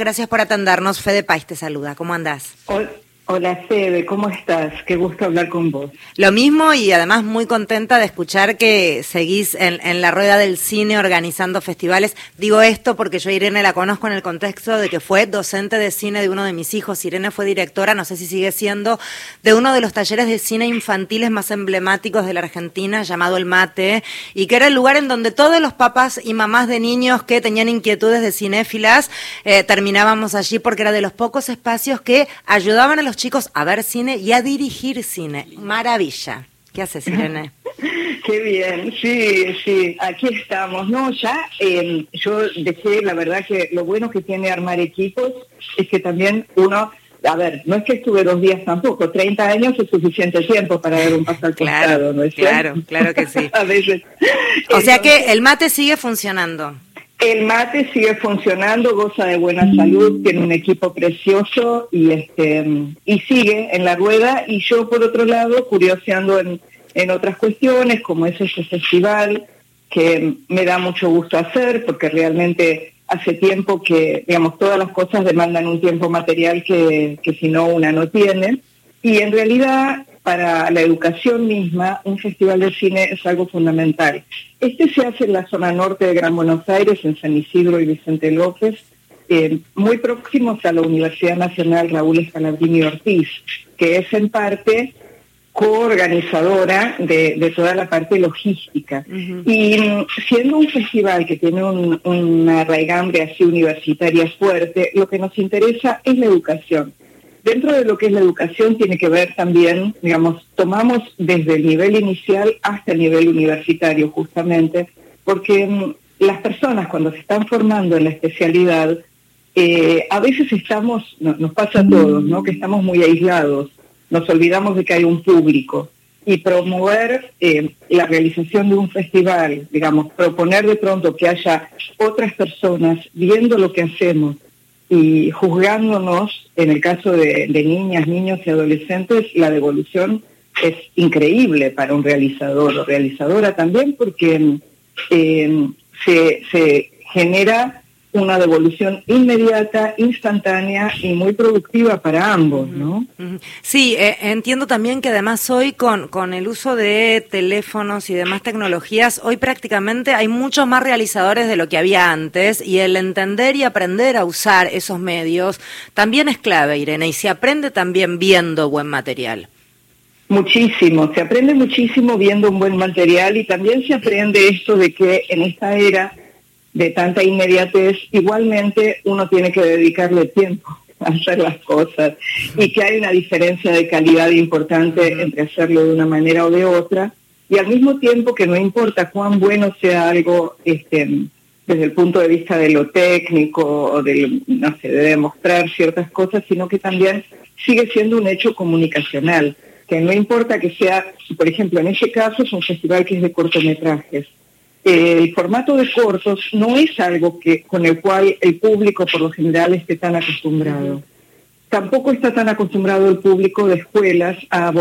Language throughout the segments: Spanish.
Gracias por atendernos. Fede Pais te saluda. ¿Cómo andás? Fede, ¿cómo estás? Qué gusto hablar con vos. Lo mismo y además muy contenta de escuchar que seguís en, la rueda del cine organizando festivales. Digo esto porque yo Irene la conozco en el contexto de que fue docente de cine de uno de mis hijos. Irene fue directora, no sé si sigue siendo, de uno de los talleres de cine infantiles más emblemáticos de la Argentina llamado El Mate y que era el lugar en donde todos los papás y mamás de niños que tenían inquietudes de cinéfilas eh, terminábamos allí porque era de los pocos espacios que ayudaban a los chicos a ver cine y a dirigir cine. Maravilla. ¿Qué haces, Irene? Qué bien, sí, sí, aquí estamos. No, ya eh, yo dejé, la verdad que lo bueno que tiene armar equipos es que también uno, a ver, no es que estuve dos días tampoco, 30 años es suficiente tiempo para dar un paso al claro, ¿no es Claro, claro que sí. a veces. O sea que el mate sigue funcionando. El mate sigue funcionando, goza de buena salud, tiene un equipo precioso y este y sigue en la rueda. Y yo por otro lado, curioseando en, en otras cuestiones, como es este festival, que me da mucho gusto hacer, porque realmente hace tiempo que, digamos, todas las cosas demandan un tiempo material que, que si no una no tiene. Y en realidad para la educación misma, un festival de cine es algo fundamental. Este se hace en la zona norte de Gran Buenos Aires, en San Isidro y Vicente López, eh, muy próximos a la Universidad Nacional Raúl Escalabrini Ortiz, que es en parte coorganizadora de, de toda la parte logística. Y mm, siendo un festival que tiene una raigambre así universitaria fuerte, lo que nos interesa es la educación dentro de lo que es la educación tiene que ver también, digamos, tomamos desde el nivel inicial hasta el nivel universitario justamente, porque mm, las personas cuando se están formando en la especialidad, eh, a veces estamos, nos pasa a todos, ¿no? Que estamos muy aislados, nos olvidamos de que hay un público y promover eh, la realización de un festival, digamos, proponer de pronto que haya otras personas viendo lo que hacemos, y juzgándonos, en el caso de, niñas, niños y adolescentes, la devolución es increíble para un realizador o realizadora también porque eh, se, se genera una devolución inmediata, instantánea y muy productiva para ambos, ¿no? Sí, eh, entiendo también que además hoy con, con el uso de teléfonos y demás tecnologías, hoy prácticamente hay muchos más realizadores de lo que había antes y el entender y aprender a usar esos medios también es clave, Irene, y se aprende también viendo buen material. Muchísimo, se aprende muchísimo viendo un buen material y también se aprende esto de que en esta era de tanta inmediatez, igualmente uno tiene que dedicarle tiempo a hacer las cosas. Y que hay una diferencia de calidad importante entre hacerlo de una manera o de otra. Y al mismo tiempo que no importa cuán bueno sea algo este, desde el punto de vista de lo técnico o de, no sé, de demostrar ciertas cosas, sino que también sigue siendo un hecho comunicacional, que no importa que sea, por ejemplo, en ese caso es un festival que es de cortometrajes, el formato de cortos no es algo que con el cual el público por lo general esté tan acostumbrado. Tampoco está tan acostumbrado el público de escuelas a,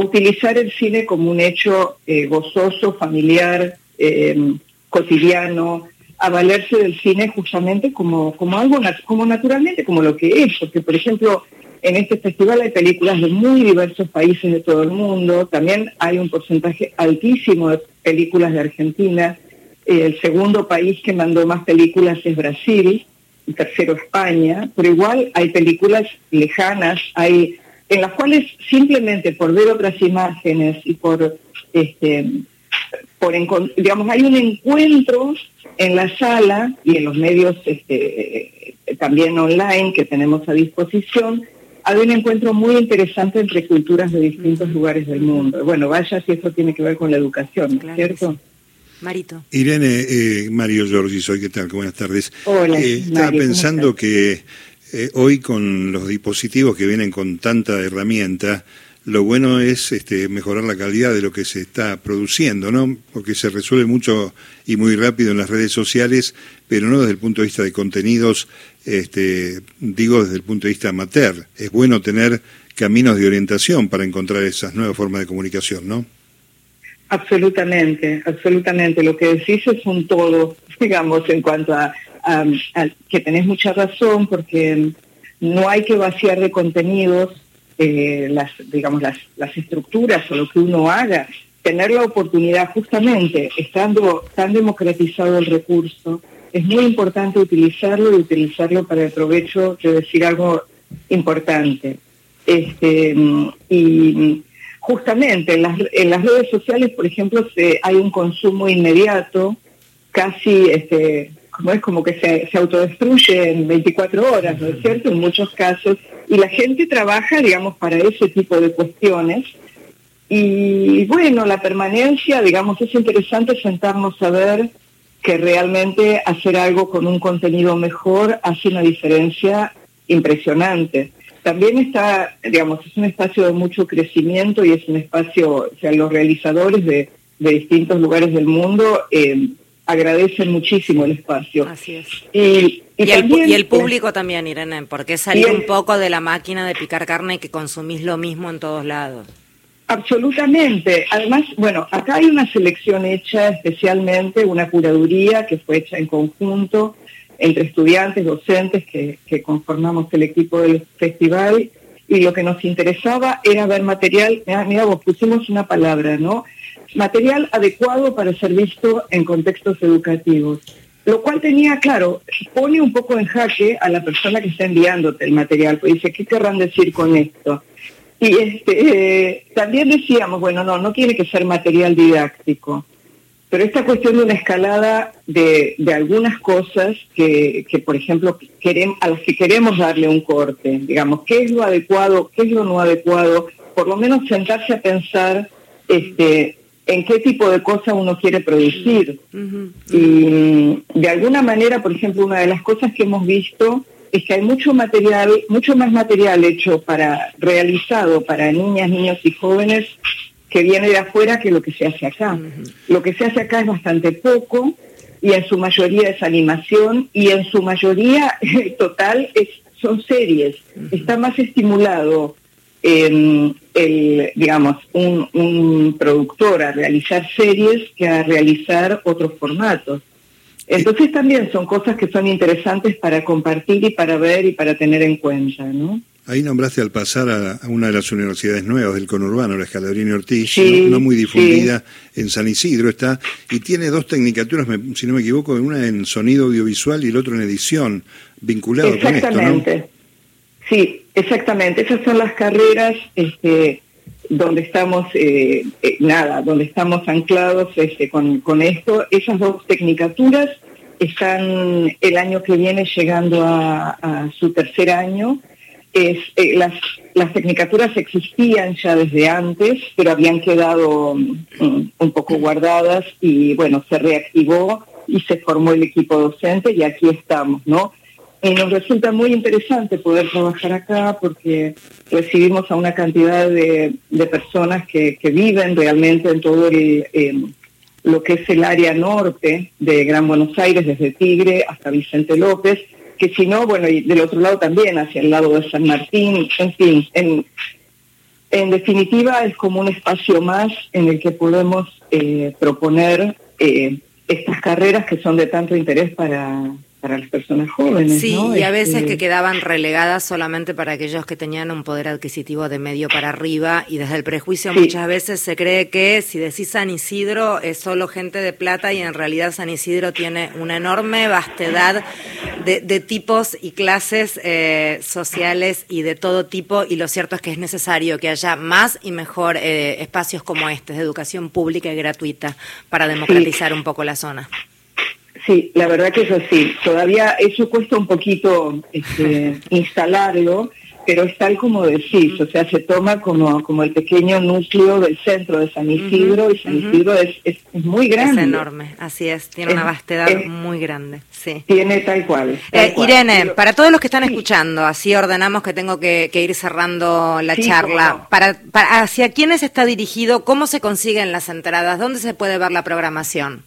utilizar el cine como un hecho eh, gozoso, familiar, eh, cotidiano, a valerse del cine justamente como, como algo, como naturalmente, como lo que es, porque por ejemplo, en este festival hay películas de muy diversos países de todo el mundo, también hay un porcentaje altísimo de películas de Argentina, el segundo país que mandó más películas es Brasil, el tercero España, pero igual hay películas lejanas, hay en las cuales simplemente por ver otras imágenes y por este por digamos hay un encuentro en la sala y en los medios este, también online que tenemos a disposición hay un encuentro muy interesante entre culturas de distintos lugares del mundo. Bueno, vaya si eso tiene que ver con la educación, ¿cierto? Marito. Irene, eh, Mario Giorgi, soy, ¿qué tal? Buenas tardes. Hola, eh, Estaba pensando que eh, hoy con los dispositivos que vienen con tanta herramienta, lo bueno es este, mejorar la calidad de lo que se está produciendo, ¿no? Porque se resuelve mucho y muy rápido en las redes sociales, pero no desde el punto de vista de contenidos, este, digo desde el punto de vista amateur. Es bueno tener caminos de orientación para encontrar esas nuevas formas de comunicación, ¿no? Absolutamente, absolutamente. Lo que decís es un todo, digamos, en cuanto a, que tenés mucha razón porque no hay que vaciar de contenidos eh, las, digamos, las, las estructuras o lo que uno haga, tener la oportunidad justamente, estando tan democratizado el recurso, es muy importante utilizarlo y utilizarlo para el provecho de decir algo importante. Este, y justamente en las, en las redes sociales, por ejemplo, hay un consumo inmediato, casi este, como es como que se, se autodestruye en 24 horas, ¿no es cierto? En muchos casos. Y la gente trabaja, digamos, para ese tipo de cuestiones. Y bueno, la permanencia, digamos, es interesante sentarnos a ver que realmente hacer algo con un contenido mejor hace una diferencia impresionante. También está, digamos, es un espacio de mucho crecimiento y es un espacio, o sea, los realizadores de, de distintos lugares del mundo eh, agradecen muchísimo el espacio. Así es. Y, el, público también, Irene, porque salir un poco de la máquina de picar carne y que consumís lo mismo en todos lados. Absolutamente. Además, bueno, acá hay una selección hecha especialmente, una curaduría que fue hecha en conjunto entre estudiantes, docentes que, conformamos el equipo del festival y lo que nos interesaba era ver material, mira, vos pusimos una palabra, ¿no? material adecuado para ser visto en contextos educativos. Lo cual tenía, claro, pone un poco en jaque a la persona que está enviándote el material, pues dice, ¿qué querrán decir con esto? Y este, eh, también decíamos, bueno, no, no tiene que ser material didáctico, pero esta cuestión de una escalada de, de algunas cosas que, que, por ejemplo, queremos, a las que queremos darle un corte, digamos, ¿qué es lo adecuado, qué es lo no adecuado? Por lo menos sentarse a pensar este, en qué tipo de cosas uno quiere producir. Y de alguna manera, por ejemplo, una de las cosas que hemos visto es que hay mucho material, mucho más material hecho para, realizado para niñas, niños y jóvenes que viene de afuera que lo que se hace acá. Lo que se hace acá es bastante poco y en su mayoría es animación y en su mayoría total es, son series. Está más estimulado el, digamos, un, productor a realizar series que a realizar otros formatos. Entonces también son cosas que son interesantes para compartir y para ver y para tener en cuenta, ¿no? Ahí nombraste al pasar a, una de las universidades nuevas del conurbano, la Escalabrini Ortiz, no, muy difundida en San Isidro está, y tiene dos tecnicaturas, si no me equivoco, una en sonido audiovisual y el otro en edición, vinculado con esto, ¿no? Sí, exactamente. Esas son las carreras este, donde estamos, eh, eh, nada, donde estamos anclados este, con, con esto. Esas dos tecnicaturas están el año que viene llegando a, su tercer año. Es, eh, las, las tecnicaturas existían ya desde antes, pero habían quedado mm, un poco guardadas y bueno, se reactivó y se formó el equipo docente y aquí estamos, ¿no? Y nos resulta muy interesante poder trabajar acá porque recibimos a una cantidad de, personas que, viven realmente en todo lo que es el área norte de Gran Buenos Aires, desde Tigre hasta Vicente López, que si no, bueno, y del otro lado también, hacia el lado de San Martín, en fin, en, en definitiva es como un espacio más en el que podemos eh, proponer eh, estas carreras que son de tanto interés para, para las personas jóvenes. Sí, y a veces este, que quedaban relegadas solamente para aquellos que tenían un poder adquisitivo de medio para arriba y desde el prejuicio muchas veces se cree que si decís San Isidro es solo gente de plata y en realidad San Isidro tiene una enorme vastedad de, tipos y clases eh, sociales y de todo tipo y lo cierto es que es necesario que haya más y mejor eh, espacios como este de educación pública y gratuita para democratizar un poco la zona. Sí, la verdad que es así. Todavía eso cuesta un poquito este, instalarlo, pero es tal como decís, o sea, se toma como, como el pequeño núcleo del centro de San Isidro y San Isidro es, es, muy grande. Es enorme, así es, tiene una vastedad muy grande, sí. Tiene tal cual. Eh, Irene, para todos los que están escuchando, así ordenamos que tengo que, ir cerrando la charla, para, para, ¿hacia quiénes está dirigido? ¿Cómo se consiguen las entradas? ¿Dónde se puede ver la programación?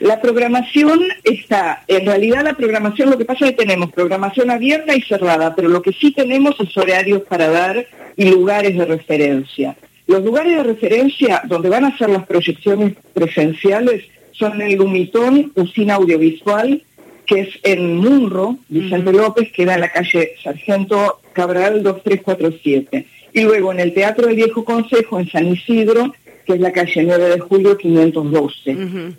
La programación está, en realidad la programación, lo que pasa es que tenemos programación abierta y cerrada, pero lo que sí tenemos es horarios para dar y lugares de referencia. Los lugares de referencia donde van a ser las proyecciones presenciales son el Lumitón, Usina Audiovisual, que es en Munro, Vicente López, queda en la calle Sargento Cabral 2347. Y luego en el Teatro del Viejo Consejo, en San Isidro, que es la calle 9 de julio 512.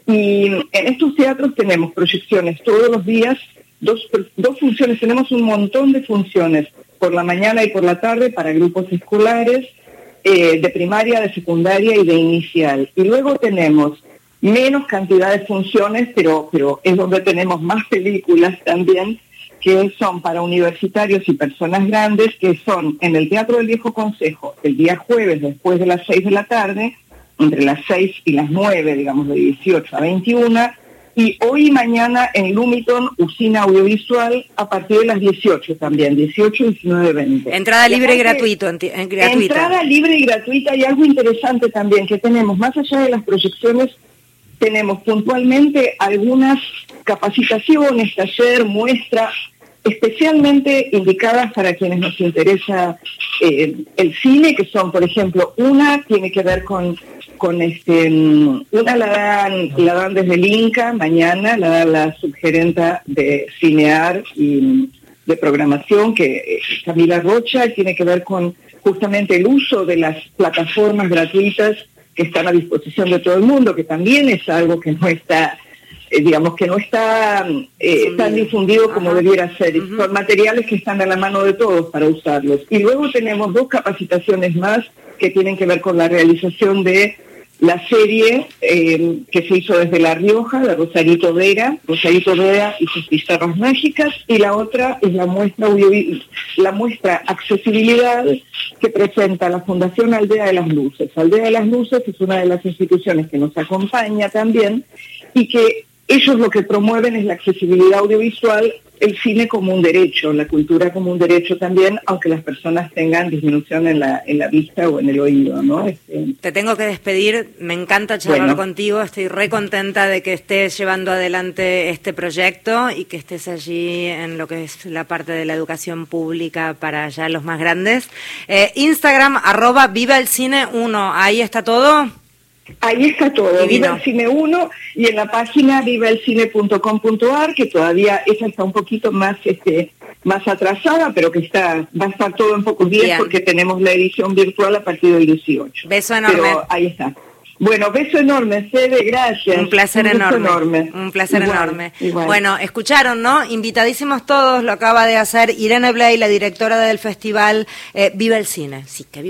Y en estos teatros tenemos proyecciones todos los días, dos, dos funciones, tenemos un montón de funciones por la mañana y por la tarde para grupos escolares, eh, de primaria, de secundaria y de inicial. Y luego tenemos menos cantidad de funciones, pero, pero es donde tenemos más películas también, que son para universitarios y personas grandes, que son en el Teatro del Viejo Consejo, el día jueves después de las 6 de la tarde, entre las 6 y las 9, digamos, de 18 a 21, y hoy y mañana en Lumiton, usina audiovisual, a partir de las 18 también, 18, 19, 20. Entrada libre y gratuito, en, gratuita. Entrada libre y gratuita y algo interesante también que tenemos, más allá de las proyecciones, tenemos puntualmente algunas capacitaciones, taller, muestra, especialmente indicadas para quienes nos interesa eh, el cine, que son, por ejemplo, una tiene que ver con, con este, una la dan, la dan desde el Inca, mañana la da la subgerenta de Cinear y de programación, que es Camila Rocha, tiene que ver con justamente el uso de las plataformas gratuitas que están a disposición de todo el mundo, que también es algo que no está eh, digamos que no está eh, tan difundido como debiera ser. Son materiales que están a la mano de todos para usarlos. Y luego tenemos dos capacitaciones más que tienen que ver con la realización de la serie eh, que se hizo desde La Rioja, de Rosarito Vera, Rosarito Vera y sus pizarras mágicas, y la otra es la muestra, la muestra Accesibilidad que presenta la Fundación Aldea de las Luces. Aldea de las Luces es una de las instituciones que nos acompaña también y que ellos lo que promueven es la accesibilidad audiovisual, el cine como un derecho, la cultura como un derecho también, aunque las personas tengan disminución en la, en la vista o en el oído, ¿no? Este, Te tengo que despedir, me encanta charlar contigo, estoy re contenta de que estés llevando adelante este proyecto y que estés allí en lo que es la parte de la educación pública para ya los más grandes. Eh, Instagram, arroba Viva el Cine 1, ahí está todo. Ahí está todo, Viva el Cine 1 y en la página vivaelcine.com.ar, que todavía esa está un poquito más este más atrasada, pero que está va a estar todo en pocos días porque tenemos la edición virtual a partir del 18. Beso enorme. Pero ahí está. Bueno, beso enorme, Sede, gracias. Un placer enorme. Un placer enorme. Bueno, escucharon, ¿no? Invitadísimos todos, lo acaba de hacer Irene Blay, la directora del festival eh, Viva el Cine. Sí, que